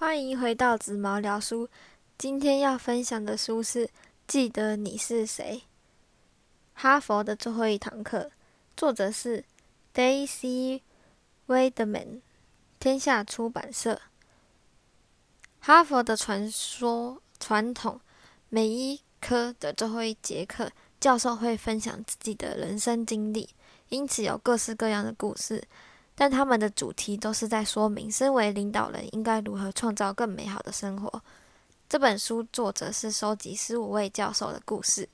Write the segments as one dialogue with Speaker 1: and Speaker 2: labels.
Speaker 1: 欢迎回到紫毛聊书。今天要分享的书是《记得你是谁》，哈佛的最后一堂课，作者是 Daisy Weidman，天下出版社。哈佛的传说传统，每一科的最后一节课，教授会分享自己的人生经历，因此有各式各样的故事。但他们的主题都是在说明，身为领导人应该如何创造更美好的生活。这本书作者是收集十五位教授的故事，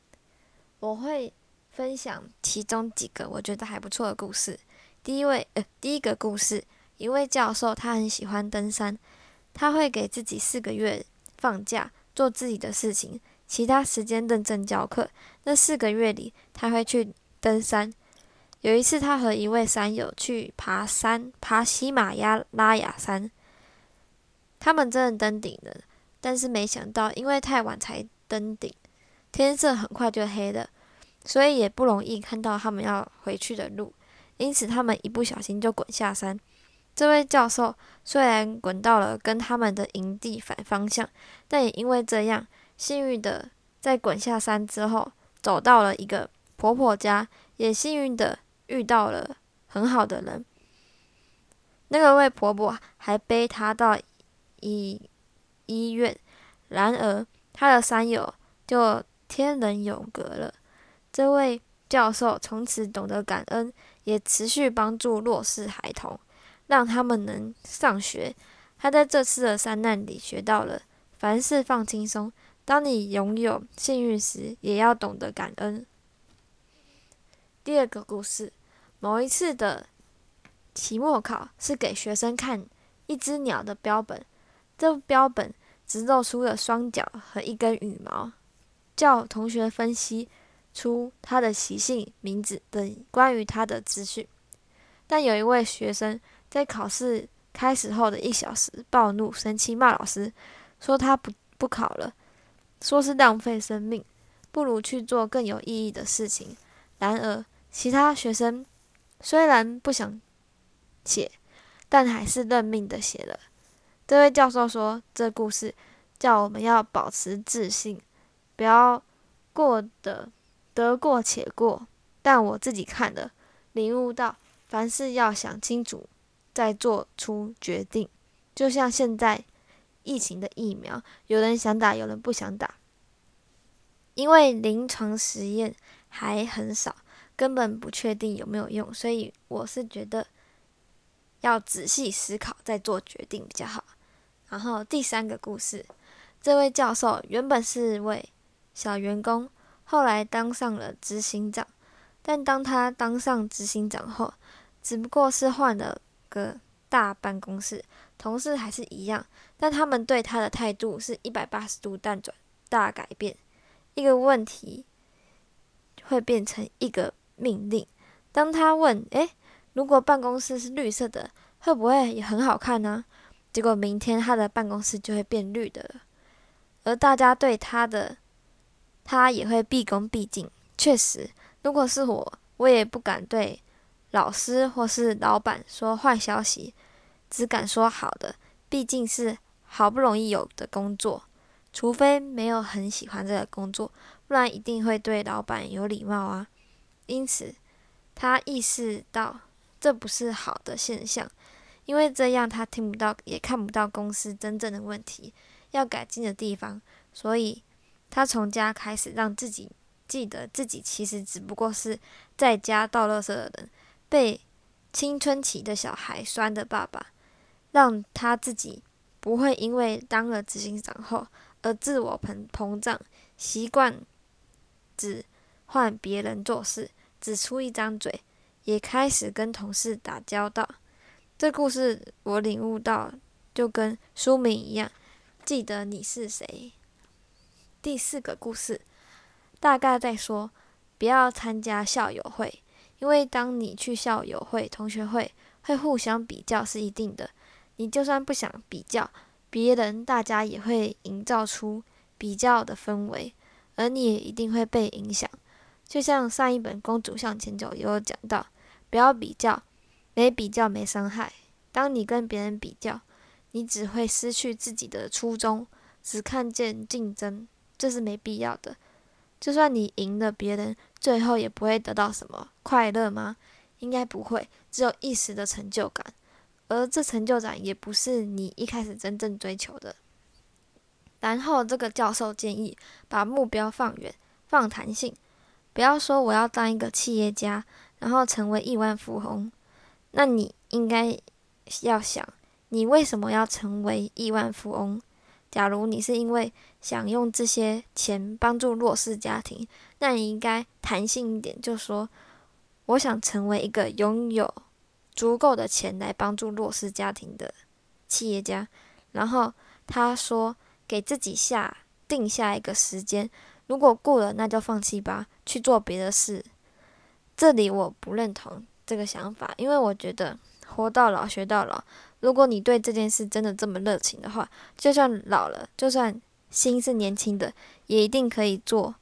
Speaker 1: 我会分享其中几个我觉得还不错的故事。第一位，呃，第一个故事，一位教授他很喜欢登山，他会给自己四个月放假做自己的事情，其他时间认真教课。那四个月里，他会去登山。有一次，他和一位山友去爬山，爬喜马拉雅山。他们真的登顶了，但是没想到，因为太晚才登顶，天色很快就黑了，所以也不容易看到他们要回去的路。因此，他们一不小心就滚下山。这位教授虽然滚到了跟他们的营地反方向，但也因为这样，幸运的在滚下山之后，走到了一个婆婆家，也幸运的。遇到了很好的人，那个位婆婆还背她到医医院，然而她的山友就天人永隔了。这位教授从此懂得感恩，也持续帮助弱势孩童，让他们能上学。他在这次的山难里学到了凡事放轻松，当你拥有幸运时，也要懂得感恩。第二个故事，某一次的期末考是给学生看一只鸟的标本，这标本只露出了双脚和一根羽毛，叫同学分析出它的习性、名字等关于它的资讯。但有一位学生在考试开始后的一小时暴怒、生气，骂老师，说他不不考了，说是浪费生命，不如去做更有意义的事情。然而，其他学生虽然不想写，但还是认命的写了。这位教授说：“这故事叫我们要保持自信，不要过得得过且过。”但我自己看了，领悟到凡事要想清楚再做出决定。就像现在疫情的疫苗，有人想打，有人不想打，因为临床实验还很少。根本不确定有没有用，所以我是觉得要仔细思考再做决定比较好。然后第三个故事，这位教授原本是位小员工，后来当上了执行长。但当他当上执行长后，只不过是换了个大办公室，同事还是一样，但他们对他的态度是一百八十度大转大改变。一个问题会变成一个。命令。当他问：“诶，如果办公室是绿色的，会不会也很好看呢？”结果明天他的办公室就会变绿的了。而大家对他的，他也会毕恭毕敬。确实，如果是我，我也不敢对老师或是老板说坏消息，只敢说好的。毕竟是好不容易有的工作，除非没有很喜欢这个工作，不然一定会对老板有礼貌啊。因此，他意识到这不是好的现象，因为这样他听不到也看不到公司真正的问题要改进的地方。所以，他从家开始让自己记得自己其实只不过是在家倒垃圾的人，被青春期的小孩拴的爸爸，让他自己不会因为当了执行长后而自我膨膨胀，习惯只换别人做事。只出一张嘴，也开始跟同事打交道。这故事我领悟到，就跟书名一样，记得你是谁。第四个故事，大概在说，不要参加校友会，因为当你去校友会、同学会，会互相比较是一定的。你就算不想比较，别人大家也会营造出比较的氛围，而你也一定会被影响。就像上一本《公主向前走》也有讲到，不要比较，没比较没伤害。当你跟别人比较，你只会失去自己的初衷，只看见竞争，这是没必要的。就算你赢了别人，最后也不会得到什么快乐吗？应该不会，只有一时的成就感，而这成就感也不是你一开始真正追求的。然后这个教授建议把目标放远、放弹性，不要说我要当一个企业家，然后成为亿万富翁。那你应该要想，你为什么要成为亿万富翁？假如你是因为想用这些钱帮助弱势家庭，那你应该弹性一点，就说我想成为一个拥有足够的钱来帮助弱势家庭的企业家。然后他说。给自己下定下一个时间，如果过了，那就放弃吧，去做别的事。这里我不认同这个想法，因为我觉得活到老学到老。如果你对这件事真的这么热情的话，就算老了，就算心是年轻的，也一定可以做。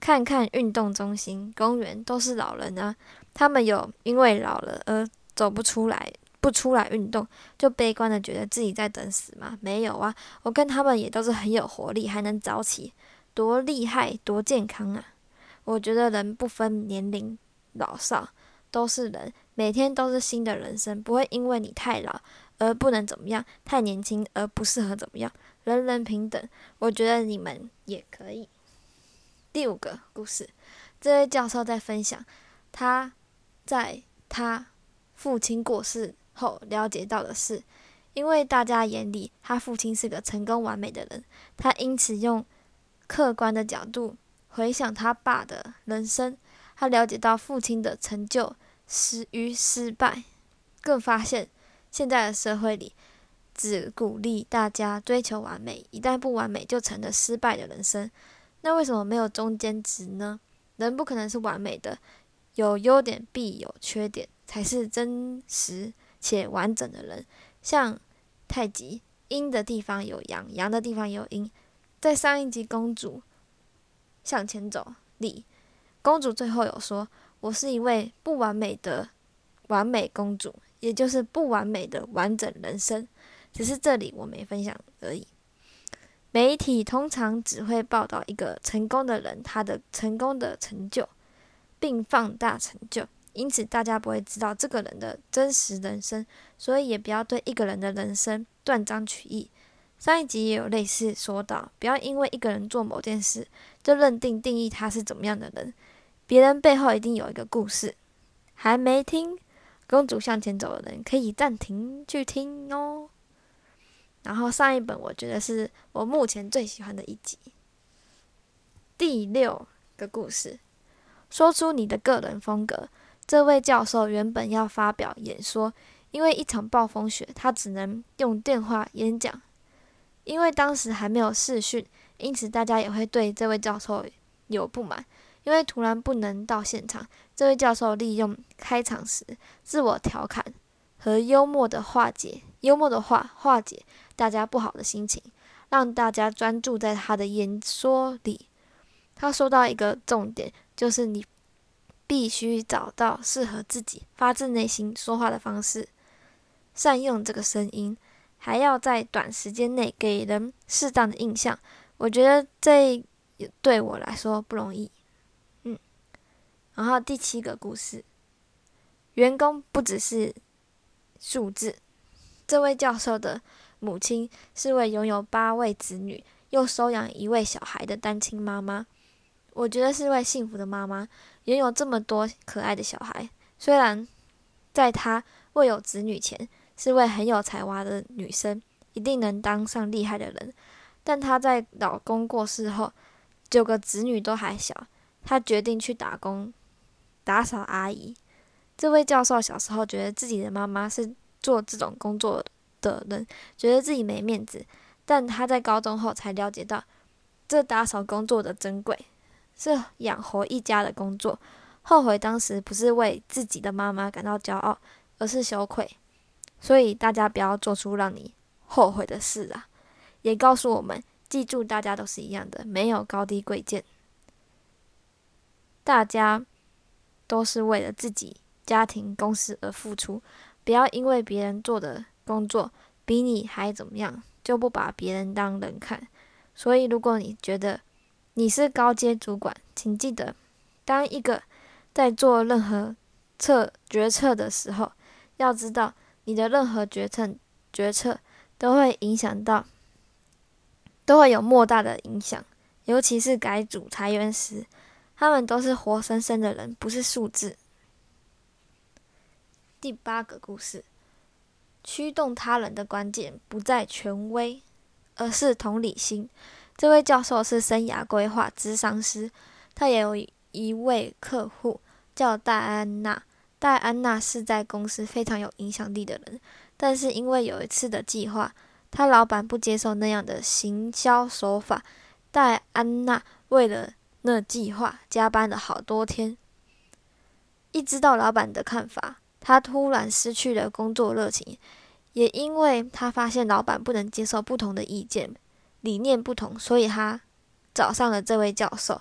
Speaker 1: 看看运动中心、公园都是老人啊，他们有因为老了而走不出来。不出来运动，就悲观的觉得自己在等死吗？没有啊，我跟他们也都是很有活力，还能早起，多厉害，多健康啊！我觉得人不分年龄老少，都是人，每天都是新的人生，不会因为你太老而不能怎么样，太年轻而不适合怎么样，人人平等。我觉得你们也可以。第五个故事，这位教授在分享他在他父亲过世。后了解到的是，因为大家眼里他父亲是个成功完美的人，他因此用客观的角度回想他爸的人生，他了解到父亲的成就失与失败，更发现现在的社会里只鼓励大家追求完美，一旦不完美就成了失败的人生。那为什么没有中间值呢？人不可能是完美的，有优点必有缺点，才是真实。且完整的人，像太极，阴的地方有阳，阳的地方有阴。在上一集，公主向前走里，公主最后有说：“我是一位不完美的完美公主，也就是不完美的完整人生。”只是这里我没分享而已。媒体通常只会报道一个成功的人他的成功的成就，并放大成就。因此，大家不会知道这个人的真实人生，所以也不要对一个人的人生断章取义。上一集也有类似说到，不要因为一个人做某件事，就认定定义他是怎么样的人。别人背后一定有一个故事。还没听公主向前走的人，可以暂停去听哦。然后上一本，我觉得是我目前最喜欢的一集，第六个故事，说出你的个人风格。这位教授原本要发表演说，因为一场暴风雪，他只能用电话演讲。因为当时还没有试训，因此大家也会对这位教授有不满。因为突然不能到现场，这位教授利用开场时自我调侃和幽默的化解幽默的话化解大家不好的心情，让大家专注在他的演说里。他说到一个重点，就是你。必须找到适合自己发自内心说话的方式，善用这个声音，还要在短时间内给人适当的印象。我觉得这对我来说不容易。嗯，然后第七个故事，员工不只是数字。这位教授的母亲是位拥有八位子女又收养一位小孩的单亲妈妈，我觉得是位幸福的妈妈。拥有这么多可爱的小孩，虽然在她未有子女前是位很有才华的女生，一定能当上厉害的人，但她在老公过世后，九个子女都还小，她决定去打工，打扫阿姨。这位教授小时候觉得自己的妈妈是做这种工作的人，觉得自己没面子，但他在高中后才了解到这打扫工作的珍贵。是养活一家的工作，后悔当时不是为自己的妈妈感到骄傲，而是羞愧。所以大家不要做出让你后悔的事啊！也告诉我们，记住大家都是一样的，没有高低贵贱，大家都是为了自己家庭公司而付出。不要因为别人做的工作比你还怎么样，就不把别人当人看。所以，如果你觉得你是高阶主管，请记得，当一个在做任何策决策的时候，要知道你的任何决策决策都会影响到，都会有莫大的影响。尤其是改组裁员时，他们都是活生生的人，不是数字。第八个故事，驱动他人的关键不在权威，而是同理心。这位教授是生涯规划咨商师，他也有一位客户叫戴安娜。戴安娜是在公司非常有影响力的人，但是因为有一次的计划，他老板不接受那样的行销手法，戴安娜为了那计划加班了好多天。一知道老板的看法。他突然失去了工作热情，也因为他发现老板不能接受不同的意见，理念不同，所以他找上了这位教授。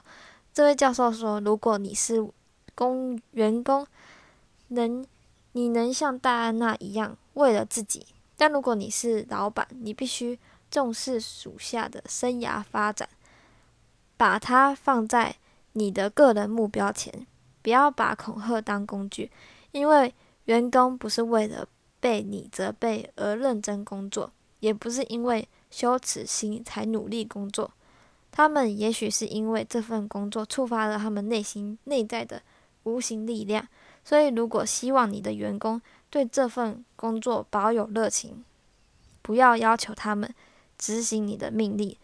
Speaker 1: 这位教授说：“如果你是工员工，能你能像戴安娜一样为了自己；但如果你是老板，你必须重视属下的生涯发展，把它放在你的个人目标前，不要把恐吓当工具，因为。”员工不是为了被你责备而认真工作，也不是因为羞耻心才努力工作。他们也许是因为这份工作触发了他们内心内在的无形力量。所以，如果希望你的员工对这份工作保有热情，不要要求他们执行你的命令，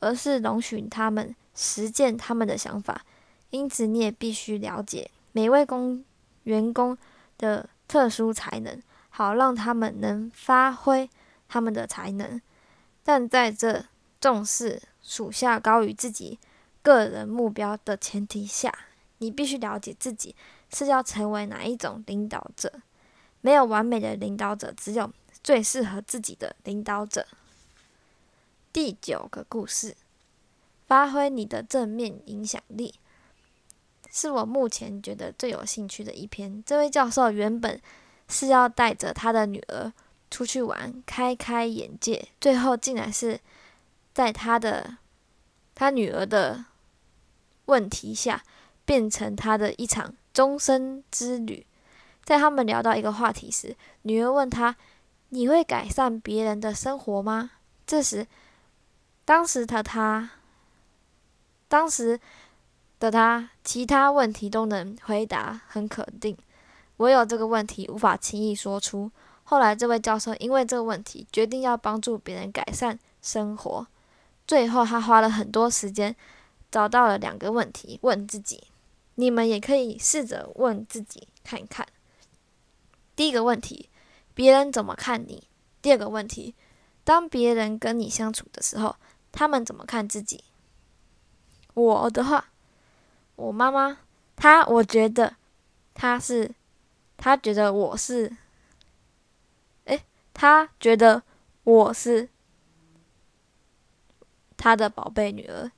Speaker 1: 而是容许他们实践他们的想法。因此，你也必须了解每位工员工的。特殊才能，好让他们能发挥他们的才能，但在这重视属下高于自己个人目标的前提下，你必须了解自己是要成为哪一种领导者。没有完美的领导者，只有最适合自己的领导者。第九个故事，发挥你的正面影响力。是我目前觉得最有兴趣的一篇。这位教授原本是要带着他的女儿出去玩，开开眼界，最后竟然是在他的他女儿的问题下，变成他的一场终身之旅。在他们聊到一个话题时，女儿问他：“你会改善别人的生活吗？”这时，当时的他，当时。的他，其他问题都能回答很肯定，唯有这个问题无法轻易说出。后来，这位教授因为这个问题，决定要帮助别人改善生活。最后，他花了很多时间，找到了两个问题问自己。你们也可以试着问自己看一看。第一个问题，别人怎么看你？第二个问题，当别人跟你相处的时候，他们怎么看自己？我的话。我妈妈，她我觉得，她是，她觉得我是，诶，她觉得我是她的宝贝女儿。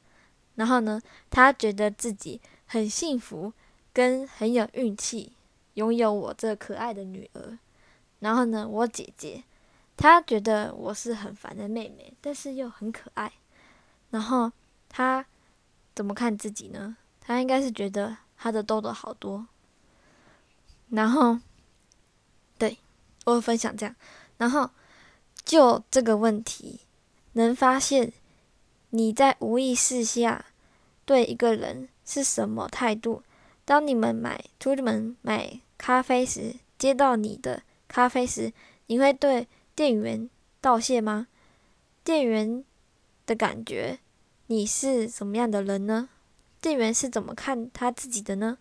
Speaker 1: 然后呢，她觉得自己很幸福，跟很有运气，拥有我这可爱的女儿。然后呢，我姐姐，她觉得我是很烦的妹妹，但是又很可爱。然后她怎么看自己呢？他应该是觉得他的痘痘好多，然后，对我分享这样，然后就这个问题，能发现你在无意识下对一个人是什么态度。当你们买出门买咖啡时，接到你的咖啡时，你会对店员道谢吗？店员的感觉，你是什么样的人呢？店员是怎么看他自己的呢？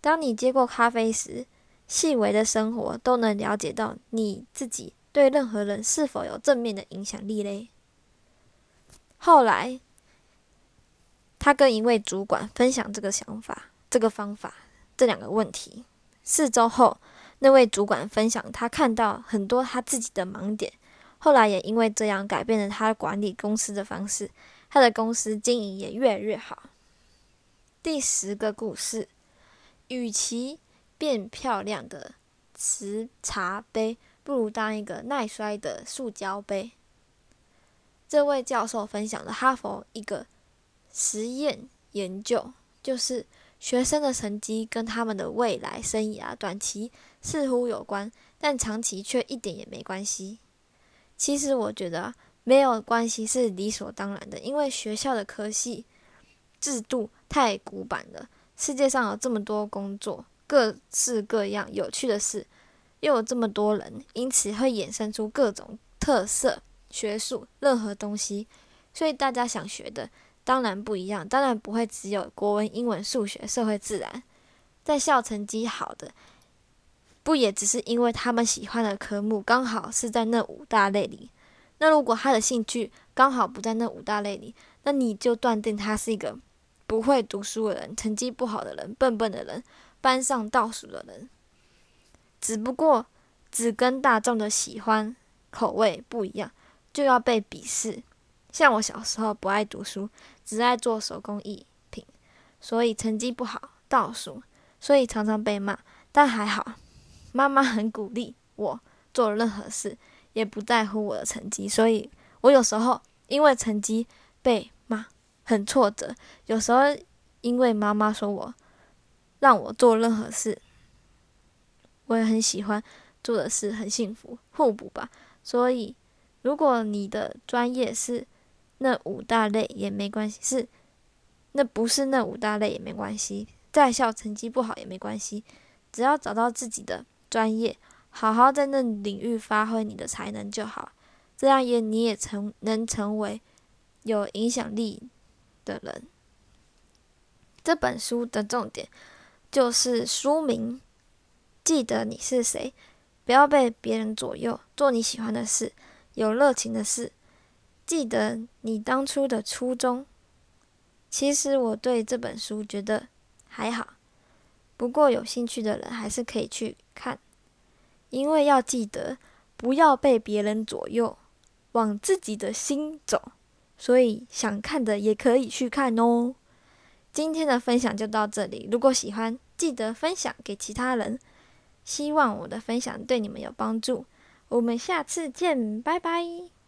Speaker 1: 当你接过咖啡时，细微的生活都能了解到你自己对任何人是否有正面的影响力嘞。后来，他跟一位主管分享这个想法、这个方法、这两个问题。四周后，那位主管分享他看到很多他自己的盲点，后来也因为这样改变了他管理公司的方式，他的公司经营也越来越好。第十个故事，与其变漂亮的瓷茶杯，不如当一个耐摔的塑胶杯。这位教授分享了哈佛一个实验研究，就是学生的成绩跟他们的未来生涯短期似乎有关，但长期却一点也没关系。其实我觉得没有关系是理所当然的，因为学校的科系制度太古板了。世界上有这么多工作，各式各样有趣的事，又有这么多人，因此会衍生出各种特色。学术任何东西，所以大家想学的当然不一样，当然不会只有国文、英文、数学、社会、自然。在校成绩好的，不也只是因为他们喜欢的科目刚好是在那五大类里？那如果他的兴趣刚好不在那五大类里，那你就断定他是一个不会读书的人，成绩不好的人，笨笨的人，班上倒数的人。只不过只跟大众的喜欢口味不一样。就要被鄙视。像我小时候不爱读书，只爱做手工艺品，所以成绩不好，倒数，所以常常被骂。但还好，妈妈很鼓励我做任何事，也不在乎我的成绩。所以我有时候因为成绩被骂，很挫折；有时候因为妈妈说我让我做任何事，我也很喜欢做的事，很幸福，互补吧。所以。如果你的专业是那五大类也没关系，是那不是那五大类也没关系，在校成绩不好也没关系，只要找到自己的专业，好好在那领域发挥你的才能就好，这样也你也成能成为有影响力的人。这本书的重点就是书名，记得你是谁，不要被别人左右，做你喜欢的事。有热情的事，记得你当初的初衷。其实我对这本书觉得还好，不过有兴趣的人还是可以去看，因为要记得不要被别人左右，往自己的心走。所以想看的也可以去看哦。今天的分享就到这里，如果喜欢，记得分享给其他人。希望我的分享对你们有帮助。我们下次见，拜拜。